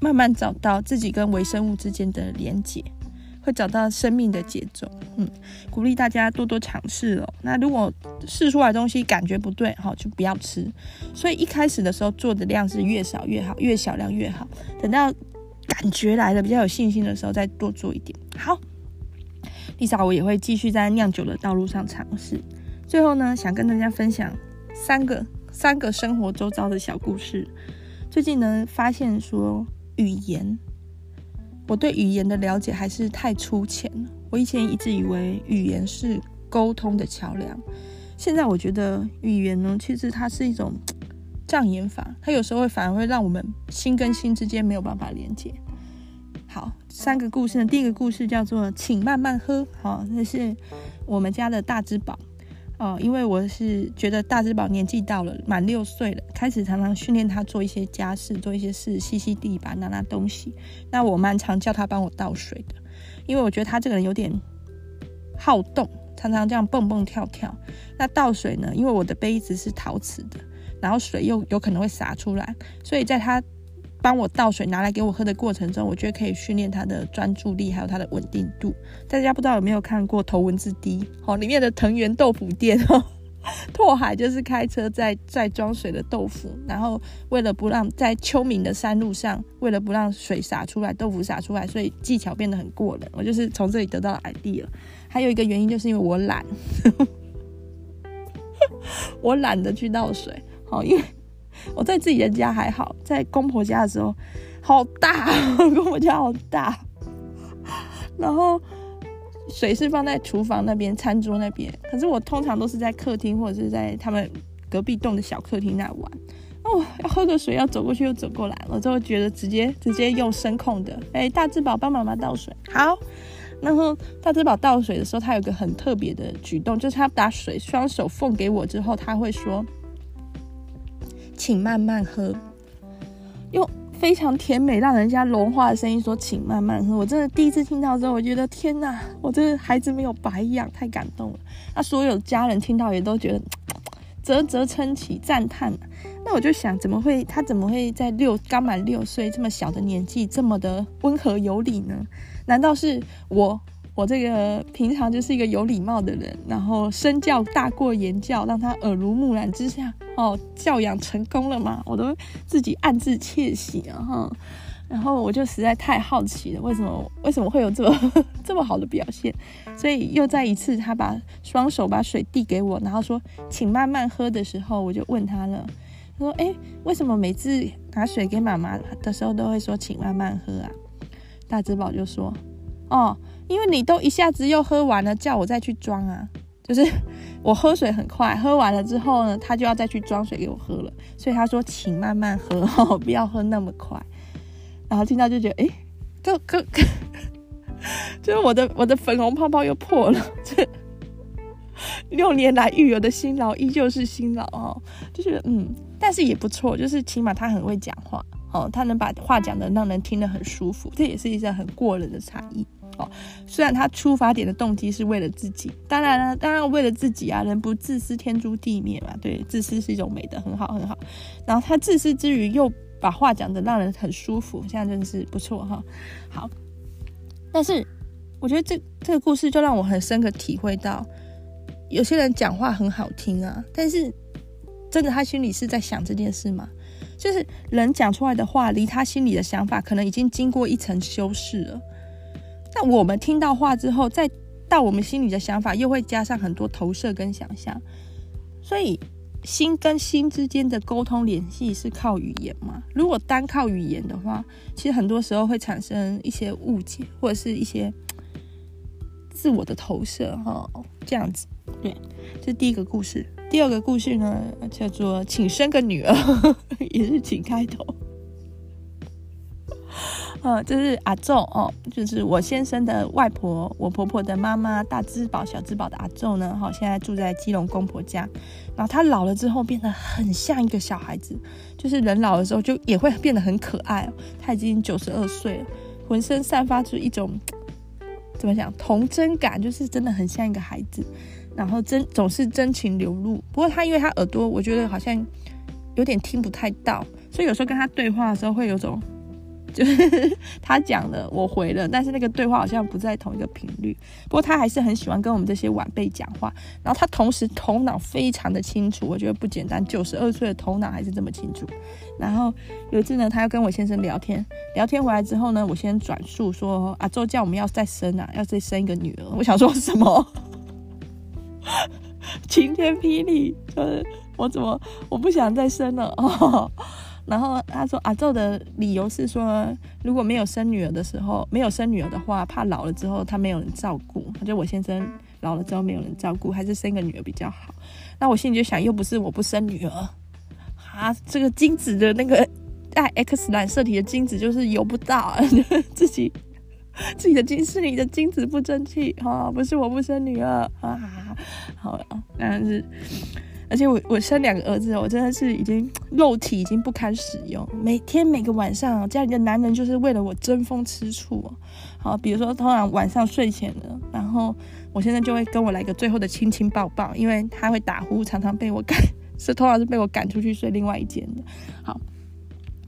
慢慢找到自己跟微生物之间的连结。会找到生命的节奏，嗯，鼓励大家多多尝试哦。那如果试出来的东西感觉不对，好，就不要吃。所以一开始的时候做的量是越少越好，越小量越好。等到感觉来了，比较有信心的时候，再多做一点。好丽莎我也会继续在酿酒的道路上尝试。最后呢，想跟大家分享三个三个生活周遭的小故事。最近呢，发现说语言。我对语言的了解还是太粗浅了。我以前一直以为语言是沟通的桥梁，现在我觉得语言呢，其实它是一种障眼法，它有时候会反而会让我们心跟心之间没有办法连接。好，三个故事呢，第一个故事叫做“请慢慢喝”，好，这是我们家的大之宝哦，因为我是觉得大之宝年纪到了，满六岁了，开始常常训练他做一些家事，做一些事，吸吸地板，拿拿东西。那我蛮常叫他帮我倒水的，因为我觉得他这个人有点好动，常常这样蹦蹦跳跳。那倒水呢，因为我的杯子是陶瓷的，然后水又有可能会洒出来，所以在他帮我倒水拿来给我喝的过程中，我觉得可以训练他的专注力，还有他的稳定度。大家不知道有没有看过《头文字 D》哦，里面的藤原豆腐店哦，(laughs) 拓海就是开车在在装水的豆腐，然后为了不让在秋名的山路上，为了不让水洒出来，豆腐洒出来，所以技巧变得很过人。我就是从这里得到了 idea。还有一个原因就是因为我懒，(laughs) 我懒得去倒水，好，因为。我在自己的家还好，在公婆家的时候，好大，(laughs) 公婆家好大。然后水是放在厨房那边、餐桌那边，可是我通常都是在客厅或者是在他们隔壁栋的小客厅那玩。哦，要喝个水，要走过去又走过来，我就会觉得直接直接用声控的。哎、大智宝帮妈妈倒水，好。然后大智宝倒水的时候，他有个很特别的举动，就是他把水双手奉给我之后，他会说。请慢慢喝，用非常甜美、让人家融化的声音说：“请慢慢喝。”我真的第一次听到之后，我觉得天哪，我这孩子没有白养，太感动了。那所有家人听到也都觉得啧啧称奇、赞叹。那我就想，怎么会他怎么会在六刚满六岁这么小的年纪这么的温和有礼呢？难道是我？我这个平常就是一个有礼貌的人，然后身教大过言教，让他耳濡目染之下，哦，教养成功了嘛？我都自己暗自窃喜啊哈。然后我就实在太好奇了，为什么为什么会有这么 (laughs) 这么好的表现？所以又再一次，他把双手把水递给我，然后说：“请慢慢喝”的时候，我就问他了，他说：“诶，为什么每次拿水给妈妈的时候都会说请慢慢喝啊？”大智宝就说：“哦。”因为你都一下子又喝完了，叫我再去装啊，就是我喝水很快，喝完了之后呢，他就要再去装水给我喝了，所以他说请慢慢喝哦，(laughs) 不要喝那么快。然后听到就觉得，哎，这这 (laughs) 就是我的我的粉红泡泡又破了。这 (laughs) 六年来育儿的辛劳依旧是辛劳哦，就是嗯，但是也不错，就是起码他很会讲话哦，他能把话讲得让人听得很舒服，这也是一件很过人的才艺。哦，虽然他出发点的动机是为了自己，当然了，当然为了自己啊，人不自私天诛地灭嘛。对，自私是一种美德，很好很好。然后他自私之余又把话讲得让人很舒服，现在真的是不错哈。好，但是我觉得这这个故事就让我很深刻体会到，有些人讲话很好听啊，但是真的他心里是在想这件事吗？就是人讲出来的话，离他心里的想法可能已经经过一层修饰了。那我们听到话之后，再到我们心里的想法，又会加上很多投射跟想象。所以，心跟心之间的沟通联系是靠语言吗？如果单靠语言的话，其实很多时候会产生一些误解，或者是一些自我的投射，哈，这样子。对，这是第一个故事。第二个故事呢，叫做“请生个女儿”，(laughs) 也是请开头。呃，这是阿祖哦，就是我先生的外婆，我婆婆的妈妈，大智宝、小智宝的阿祖呢，哈，现在住在基隆公婆家。然后他老了之后，变得很像一个小孩子，就是人老的时候就也会变得很可爱哦。他已经九十二岁了，浑身散发出一种怎么讲童真感，就是真的很像一个孩子。然后真总是真情流露。不过他因为他耳朵，我觉得好像有点听不太到，所以有时候跟他对话的时候会有种。就是 (laughs) 他讲了，我回了，但是那个对话好像不在同一个频率。不过他还是很喜欢跟我们这些晚辈讲话，然后他同时头脑非常的清楚，我觉得不简单。九十二岁的头脑还是这么清楚。然后有一次呢，他要跟我先生聊天，聊天回来之后呢，我先转述说阿周叫我们要再生啊，要再生一个女儿。我想说什么？(laughs) 晴天霹雳，就是我怎么我不想再生了哦。(laughs) 然后他说阿祖的理由是说，如果没有生女儿的时候，没有生女儿的话，怕老了之后他没有人照顾。他觉得我先生老了之后没有人照顾，还是生个女儿比较好。那我心里就想，又不是我不生女儿，啊，这个精子的那个带 X 染色体的精子就是游不到，(laughs) 自己自己的精是你的精子不争气哈，不是我不生女儿啊，好了，但是。而且我我生两个儿子，我真的是已经 (tsk) 肉体已经不堪使用，每天每个晚上家里的男人就是为了我争风吃醋。好，比如说通常晚上睡前了，然后我现在就会跟我来个最后的亲亲抱抱，因为他会打呼，常常被我赶，是通常是被我赶出去睡另外一间的。好，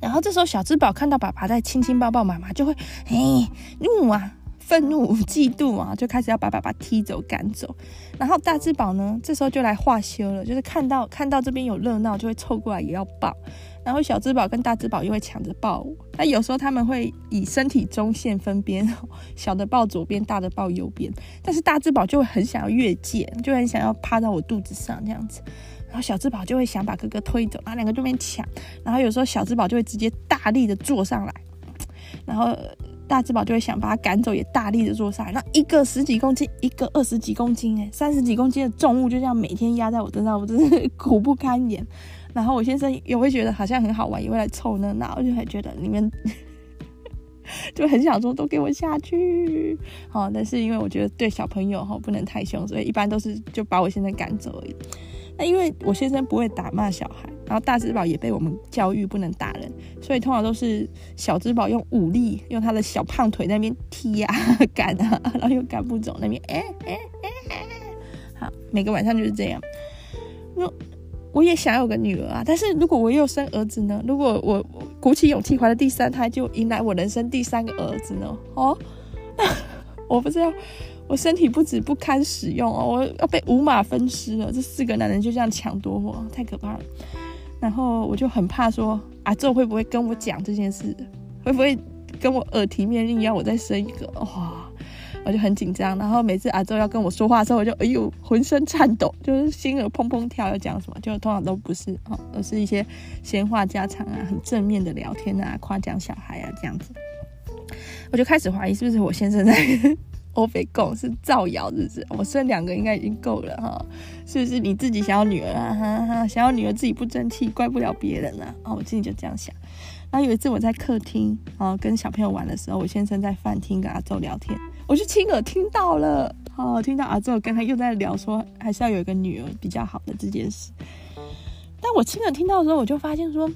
然后这时候小智宝看到爸爸在亲亲抱抱妈妈，就会哎怒啊！愤怒、嫉妒啊，就开始要把爸爸踢走、赶走。然后大智宝呢，这时候就来化羞了，就是看到看到这边有热闹，就会凑过来也要抱。然后小智宝跟大智宝又会抢着抱我。那有时候他们会以身体中线分边，(laughs) 小的抱左边，大的抱右边。但是大智宝就会很想要越界，就很想要趴到我肚子上这样子。然后小智宝就会想把哥哥推走，然后两个就边抢。然后有时候小智宝就会直接大力的坐上来，然后。大智宝就会想把他赶走，也大力的坐上来。那一个十几公斤，一个二十几公斤，哎，三十几公斤的重物就这样每天压在我身上，我真是 (laughs) 苦不堪言。然后我先生也会觉得好像很好玩，也会来凑热闹，我就还觉得你们 (laughs) 就很想说都给我下去。好，但是因为我觉得对小朋友哈不能太凶，所以一般都是就把我先生赶走而已。那因为我先生不会打骂小孩。然后大智宝也被我们教育不能打人，所以通常都是小智宝用武力，用他的小胖腿在那边踢啊、(laughs) 赶啊，然后又赶不走那边，哎哎哎，好，每个晚上就是这样。那我也想有个女儿啊，但是如果我又生儿子呢？如果我鼓起勇气怀了第三胎，就迎来我人生第三个儿子呢？哦，(laughs) 我不知道，我身体不止不堪使用哦，我要被五马分尸了。这四个男人就这样抢夺我，太可怕了。然后我就很怕说阿宙会不会跟我讲这件事，会不会跟我耳提面命要我再生一个？哇，我就很紧张。然后每次阿宙要跟我说话的时候，我就哎呦浑身颤抖，就是心儿砰砰跳，要讲什么就通常都不是哦，而是一些闲话家常啊，很正面的聊天啊，夸奖小孩啊这样子。我就开始怀疑是不是我先生在。欧北共是造谣，日子我生两个应该已经够了哈，是不是你自己想要女儿啊？哈哈，想要女儿自己不争气，怪不了别人啊！哦，我自己就这样想。然后有一次我在客厅啊跟小朋友玩的时候，我先生在饭厅跟阿周聊天，我就亲耳听到了哦，听到阿周跟他又在聊说还是要有一个女儿比较好的这件事。但我亲耳听到的时候，我就发现说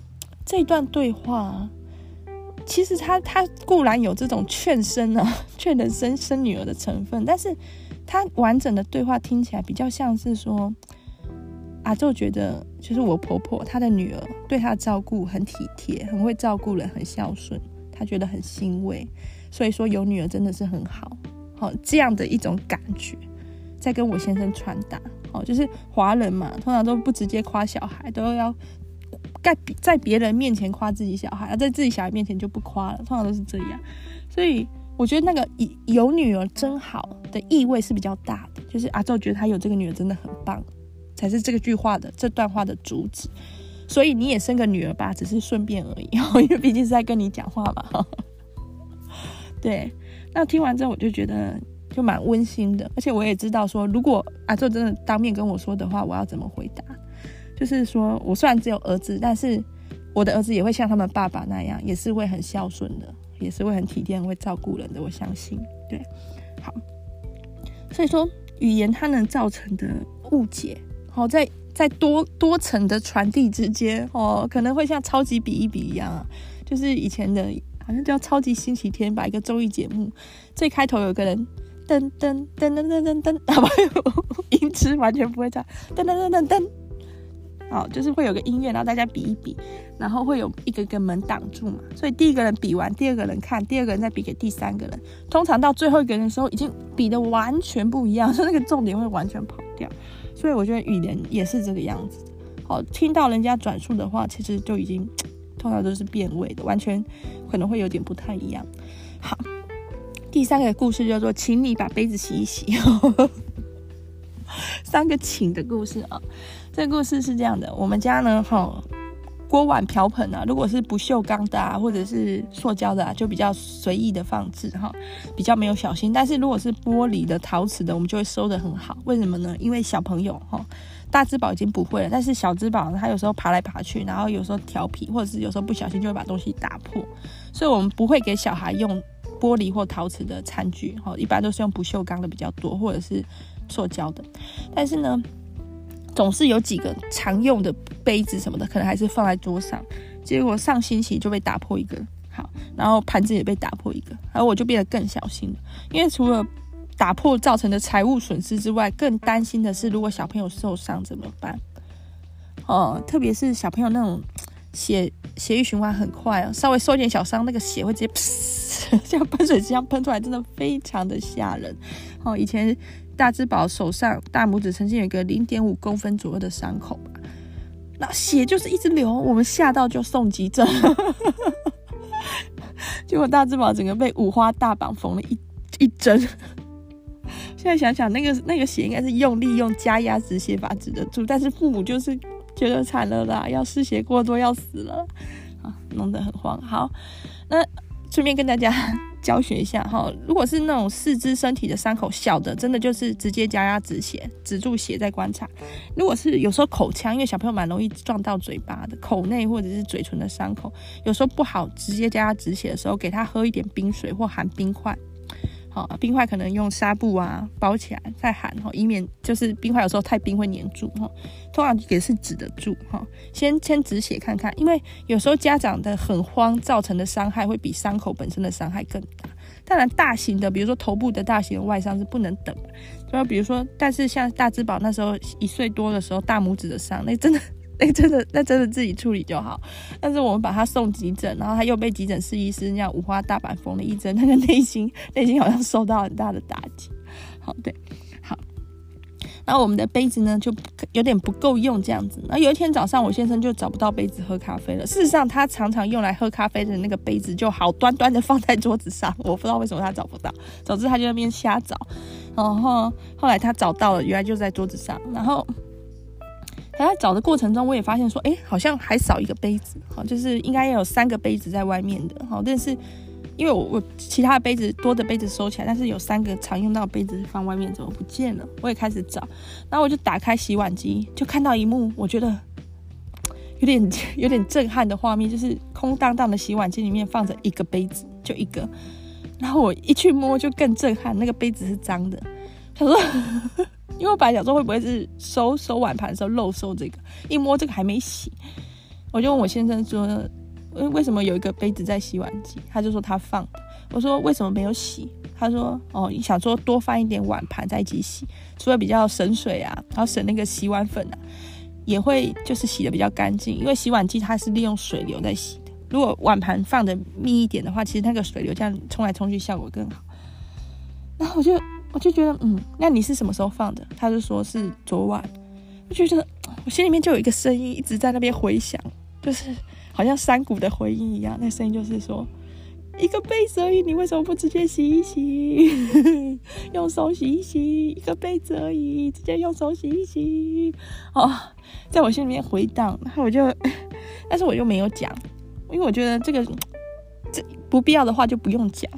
这段对话。其实他他固然有这种劝生啊，(laughs) 劝人生生女儿的成分，但是他完整的对话听起来比较像是说，阿宙觉得就是我婆婆她的女儿对她照顾很体贴，很会照顾人，很孝顺，他觉得很欣慰，所以说有女儿真的是很好，好这样的一种感觉，在跟我先生传达，哦就是华人嘛，通常都不直接夸小孩，都要。在在别人面前夸自己小孩，而在自己小孩面前就不夸了，通常都是这样。所以我觉得那个有女儿真好的意味是比较大的，就是阿宙觉得他有这个女儿真的很棒，才是这个句话的这段话的主旨。所以你也生个女儿吧，只是顺便而已，因为毕竟是在跟你讲话嘛。对，那听完之后我就觉得就蛮温馨的，而且我也知道说，如果阿宙真的当面跟我说的话，我要怎么回答。就是说，我虽然只有儿子，但是我的儿子也会像他们爸爸那样，也是会很孝顺的，也是会很体贴、会照顾人的。我相信，对，好。所以说，语言它能造成的误解，好，在在多多层的传递之间，哦，可能会像超级比一比一样啊，就是以前的，好像叫超级星期天吧，一个综艺节目，最开头有个人噔噔噔噔噔噔噔，好吧，(laughs) (laughs) 音痴完全不会唱，噔噔噔噔噔。好，就是会有个音乐，然后大家比一比，然后会有一个个门挡住嘛，所以第一个人比完，第二个人看，第二个人再比给第三个人。通常到最后一个人的时候，已经比得完全不一样，(laughs) 所以那个重点会完全跑掉。所以我觉得语言也是这个样子。好，听到人家转述的话，其实就已经通常都是变味的，完全可能会有点不太一样。好，第三个故事叫做“请你把杯子洗一洗”，(laughs) 三个请的故事啊。这个故事是这样的，我们家呢，哈，锅碗瓢盆啊，如果是不锈钢的啊，或者是塑胶的啊，就比较随意的放置哈，比较没有小心。但是如果是玻璃的、陶瓷的，我们就会收得很好。为什么呢？因为小朋友哈，大智宝已经不会了，但是小智宝他有时候爬来爬去，然后有时候调皮，或者是有时候不小心就会把东西打破，所以我们不会给小孩用玻璃或陶瓷的餐具，哈，一般都是用不锈钢的比较多，或者是塑胶的。但是呢，总是有几个常用的杯子什么的，可能还是放在桌上。结果上星期就被打破一个，好，然后盘子也被打破一个，然后我就变得更小心了，因为除了打破造成的财务损失之外，更担心的是如果小朋友受伤怎么办？哦，特别是小朋友那种血血液循环很快哦，稍微受一点小伤，那个血会直接，(laughs) 像喷水机一样喷出来，真的非常的吓人。哦，以前大只宝手上大拇指曾经有一个零点五公分左右的伤口吧。那血就是一直流，我们吓到就送急诊，(laughs) 结果大只宝整个被五花大绑缝了一一针。现在想想，那个那个血应该是用力用加压止血法止得住，但是父母就是觉得惨了啦，要失血过多要死了啊，弄得很慌。好，那顺便跟大家。教学一下哈，如果是那种四肢身体的伤口小的，真的就是直接加压止血，止住血再观察。如果是有时候口腔，因为小朋友蛮容易撞到嘴巴的，口内或者是嘴唇的伤口，有时候不好直接加压止血的时候，给他喝一点冰水或含冰块。好，冰块可能用纱布啊包起来再含，以免就是冰块有时候太冰会黏住哈。通常也是止得住哈。先先止血看看，因为有时候家长的很慌造成的伤害会比伤口本身的伤害更大。当然，大型的比如说头部的大型的外伤是不能等，就比如说，但是像大只宝那时候一岁多的时候大拇指的伤，那真的。那、真的，那真的自己处理就好。但是我们把他送急诊，然后他又被急诊室医师那样五花大绑缝了一针，那个内心内心好像受到很大的打击。好，对，好。然后我们的杯子呢就有点不够用这样子。然后有一天早上，我先生就找不到杯子喝咖啡了。事实上，他常常用来喝咖啡的那个杯子就好端端的放在桌子上，我不知道为什么他找不到。总之，他就在那边瞎找。然后后来他找到了，原来就在桌子上。然后。在找的过程中，我也发现说，哎、好像还少一个杯子，好，就是应该有三个杯子在外面的，好，但是因为我我其他的杯子多的杯子收起来，但是有三个常用到的杯子放外面，怎么不见了？我也开始找，然后我就打开洗碗机，就看到一幕，我觉得有点有点震撼的画面，就是空荡荡的洗碗机里面放着一个杯子，就一个，然后我一去摸就更震撼，那个杯子是脏的，他说。因为我本来想说会不会是收收碗盘的时候漏收这个，一摸这个还没洗，我就问我先生说，为为什么有一个杯子在洗碗机？他就说他放的。我说为什么没有洗？他说哦，你想说多放一点碗盘在一起洗，除了比较省水啊，然后省那个洗碗粉啊，也会就是洗的比较干净。因为洗碗机它是利用水流在洗的，如果碗盘放的密一点的话，其实那个水流这样冲来冲去效果更好。然后我就。我就觉得，嗯，那你是什么时候放的？他就说是昨晚。我就觉得，我心里面就有一个声音一直在那边回响，就是好像山谷的回音一样。那声音就是说，一个杯子而已，你为什么不直接洗一洗？(laughs) 用手洗一洗，一个杯子而已，直接用手洗一洗。哦，在我心里面回荡。然后我就，但是我又没有讲，因为我觉得这个这不必要的话就不用讲。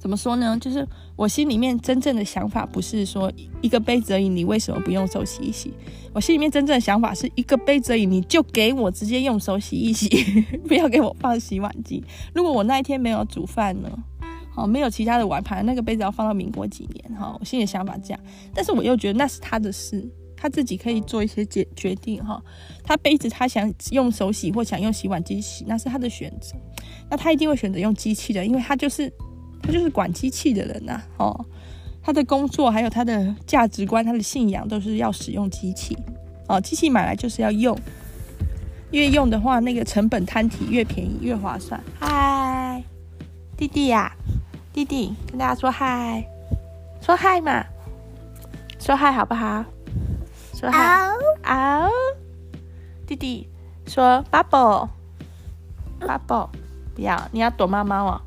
怎么说呢？就是我心里面真正的想法不是说一个杯子而已，你为什么不用手洗一洗？我心里面真正的想法是一个杯子而已，你就给我直接用手洗一洗，(laughs) 不要给我放洗碗机。如果我那一天没有煮饭呢？好，没有其他的碗盘，那个杯子要放到民国几年？哈，我心里想法这样，但是我又觉得那是他的事，他自己可以做一些决决定哈。他杯子他想用手洗或想用洗碗机洗，那是他的选择。那他一定会选择用机器的，因为他就是。他就是管机器的人呐、啊，哦，他的工作还有他的价值观、他的信仰都是要使用机器，哦，机器买来就是要用，越用的话，那个成本摊体越便宜越划算。嗨，弟弟呀、啊，弟弟，跟大家说嗨，说嗨嘛，说嗨好不好？说嗨，嗷，弟弟说 bubble，bubble，不要，你要躲猫猫哦，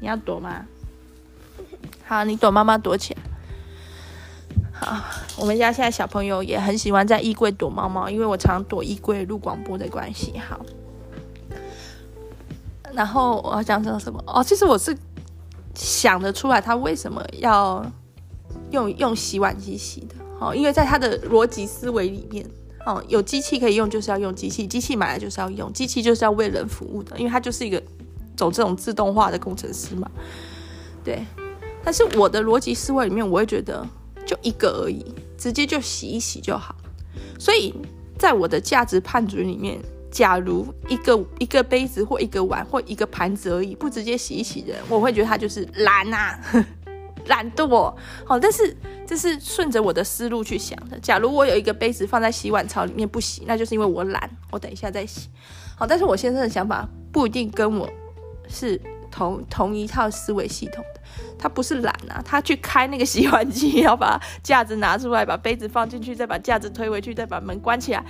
你要躲吗？好，你躲妈妈躲起来。好，我们家现在小朋友也很喜欢在衣柜躲猫猫，因为我常躲衣柜录广播的关系。好，然后我要讲讲什么？哦，其实我是想得出来他为什么要用用洗碗机洗的。哦，因为在他的逻辑思维里面，哦，有机器可以用，就是要用机器，机器买来就是要用，机器就是要为人服务的，因为他就是一个走这种自动化的工程师嘛。对。但是我的逻辑思维里面，我会觉得就一个而已，直接就洗一洗就好。所以在我的价值判准里面，假如一个一个杯子或一个碗或一个盘子而已，不直接洗一洗的人，我会觉得他就是懒啊，懒惰。好，但是这是顺着我的思路去想的。假如我有一个杯子放在洗碗槽里面不洗，那就是因为我懒，我等一下再洗。好，但是我先生的想法不一定跟我是同同一套思维系统的。他不是懒啊，他去开那个洗碗机，要把架子拿出来，把杯子放进去，再把架子推回去，再把门关起来。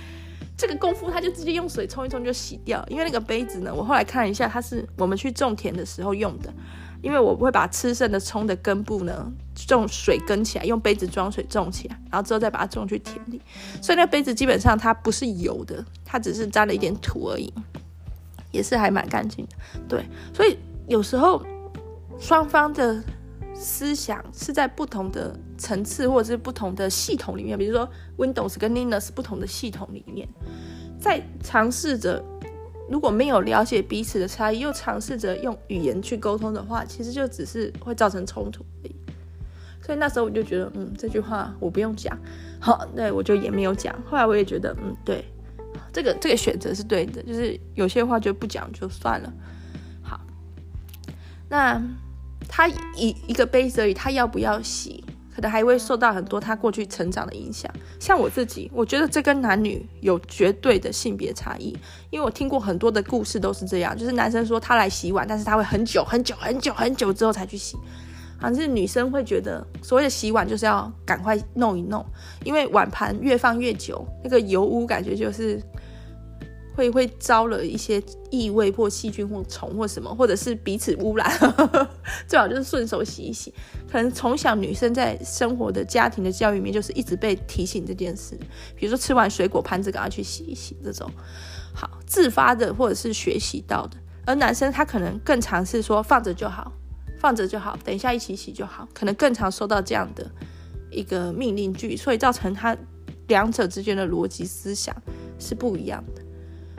这个功夫他就直接用水冲一冲就洗掉。因为那个杯子呢，我后来看了一下，它是我们去种田的时候用的。因为我会把吃剩的葱的根部呢，种水耕起来，用杯子装水种起来，然后之后再把它种去田里。所以那个杯子基本上它不是油的，它只是沾了一点土而已，也是还蛮干净的。对，所以有时候双方的。思想是在不同的层次，或者是不同的系统里面，比如说 Windows 跟 Linux 不同的系统里面，在尝试着如果没有了解彼此的差异，又尝试着用语言去沟通的话，其实就只是会造成冲突而已。所以那时候我就觉得，嗯，这句话我不用讲，好，对，我就也没有讲。后来我也觉得，嗯，对，这个这个选择是对的，就是有些话就不讲就算了。那。他一一个杯子而已，他要不要洗，可能还会受到很多他过去成长的影响。像我自己，我觉得这跟男女有绝对的性别差异，因为我听过很多的故事都是这样，就是男生说他来洗碗，但是他会很久很久很久很久之后才去洗，好像是女生会觉得所谓的洗碗就是要赶快弄一弄，因为碗盘越放越久，那个油污感觉就是。会会招了一些异味或细菌或虫或什么，或者是彼此污染，最好就是顺手洗一洗。可能从小女生在生活的家庭的教育里面，就是一直被提醒这件事，比如说吃完水果盘子赶快去洗一洗这种，好自发的或者是学习到的。而男生他可能更常是说放着就好，放着就好，等一下一起洗就好，可能更常收到这样的一个命令句，所以造成他两者之间的逻辑思想是不一样的。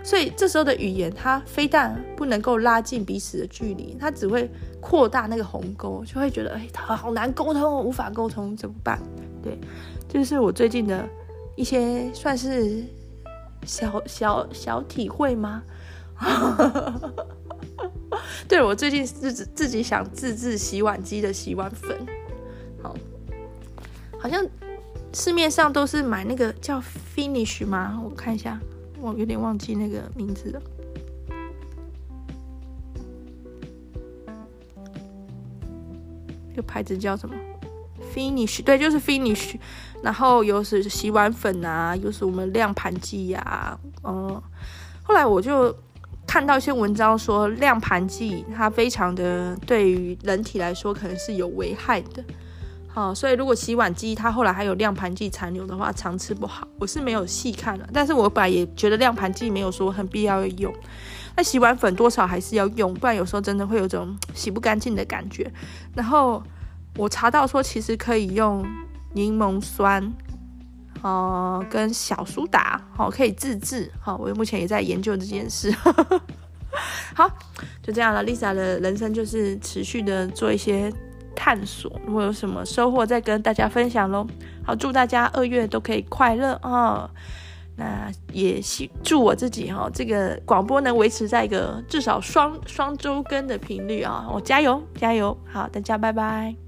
所以这时候的语言，它非但不能够拉近彼此的距离，它只会扩大那个鸿沟，就会觉得哎，它好难沟通，无法沟通，怎么办？对，这、是我最近的一些算是小小小体会吗？对，我最近自己自己想自制洗碗机的洗碗粉，好，好像市面上都是买那个叫 Finish 吗？我看一下。我有点忘记那个名字了，这个牌子叫什么？Finish，对，就是 Finish。然后又是洗碗粉啊，又是我们晾盘剂呀，嗯。后来我就看到一些文章说，晾盘剂它非常的对于人体来说可能是有危害的。好，所以如果洗碗机它后来还有晾盘剂残留的话，常吃不好。我是没有细看了，但是我本来也觉得晾盘剂没有说很必要用。那洗碗粉多少还是要用，不然有时候真的会有种洗不干净的感觉。然后我查到说，其实可以用柠檬酸，哦，跟小苏打，好，可以自制。好，我目前也在研究这件事。(laughs) 好，就这样了。Lisa 的人生就是持续的做一些。探索，如果有什么收获，再跟大家分享喽。好，祝大家二月都可以快乐哦。那也希祝我自己哈、这个广播能维持在一个至少双双周更的频率啊、我加油加油，好，大家拜拜。